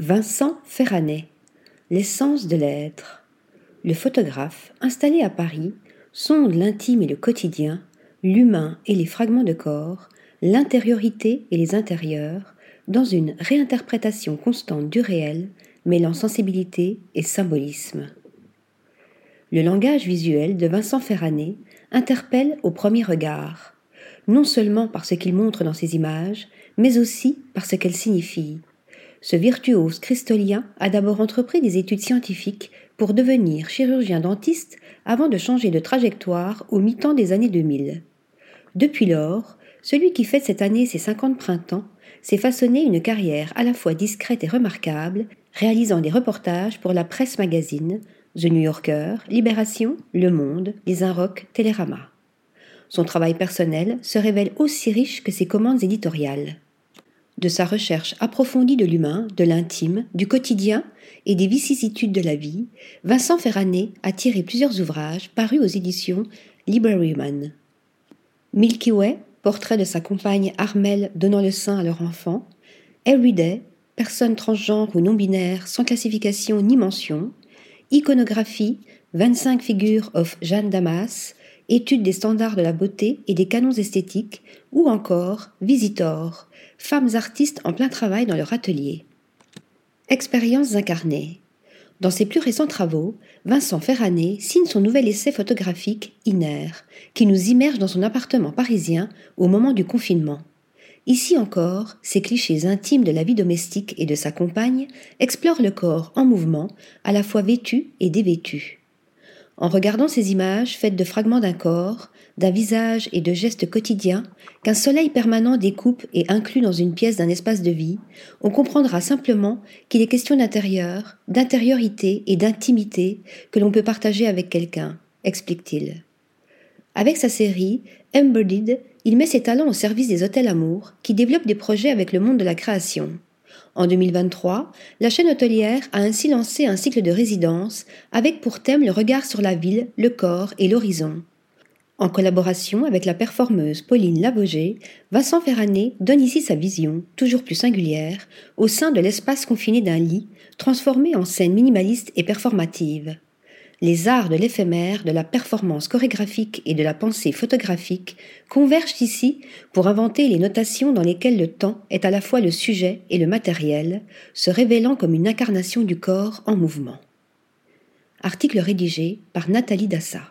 Vincent Ferranet, L'essence de l'être. Le photographe, installé à Paris, sonde l'intime et le quotidien, l'humain et les fragments de corps, l'intériorité et les intérieurs, dans une réinterprétation constante du réel, mêlant sensibilité et symbolisme. Le langage visuel de Vincent Ferranet interpelle au premier regard, non seulement par ce qu'il montre dans ses images, mais aussi par ce qu'elles signifient ce virtuose cristolien a d'abord entrepris des études scientifiques pour devenir chirurgien dentiste avant de changer de trajectoire au mi-temps des années 2000. Depuis lors, celui qui fête cette année ses 50 printemps s'est façonné une carrière à la fois discrète et remarquable, réalisant des reportages pour la presse magazine, The New Yorker, Libération, Le Monde, Les Inrocks, Télérama. Son travail personnel se révèle aussi riche que ses commandes éditoriales de sa recherche approfondie de l'humain, de l'intime, du quotidien et des vicissitudes de la vie, Vincent Ferranet a tiré plusieurs ouvrages parus aux éditions Libraryman. Milky Way, portrait de sa compagne Armelle donnant le sein à leur enfant, Everyday, personne transgenre ou non-binaire sans classification ni mention, Iconographie, 25 figures of Jeanne Damas, étude des standards de la beauté et des canons esthétiques, ou encore Visitor, femmes artistes en plein travail dans leur atelier. Expériences incarnées. Dans ses plus récents travaux, Vincent Ferranet signe son nouvel essai photographique Iner, qui nous immerge dans son appartement parisien au moment du confinement. Ici encore, ces clichés intimes de la vie domestique et de sa compagne explorent le corps en mouvement, à la fois vêtu et dévêtu. En regardant ces images faites de fragments d'un corps, d'un visage et de gestes quotidiens, qu'un soleil permanent découpe et inclut dans une pièce d'un espace de vie, on comprendra simplement qu'il est question d'intérieur, d'intériorité et d'intimité que l'on peut partager avec quelqu'un, explique-t-il. Avec sa série Embodied, il met ses talents au service des hôtels amour qui développent des projets avec le monde de la création. En 2023, la chaîne hôtelière a ainsi lancé un cycle de résidence avec pour thème le regard sur la ville, le corps et l'horizon. En collaboration avec la performeuse Pauline Lavogé, Vincent Ferranet donne ici sa vision, toujours plus singulière, au sein de l'espace confiné d'un lit, transformé en scène minimaliste et performative les arts de l'éphémère, de la performance chorégraphique et de la pensée photographique convergent ici pour inventer les notations dans lesquelles le temps est à la fois le sujet et le matériel, se révélant comme une incarnation du corps en mouvement. Article rédigé par Nathalie Dassa.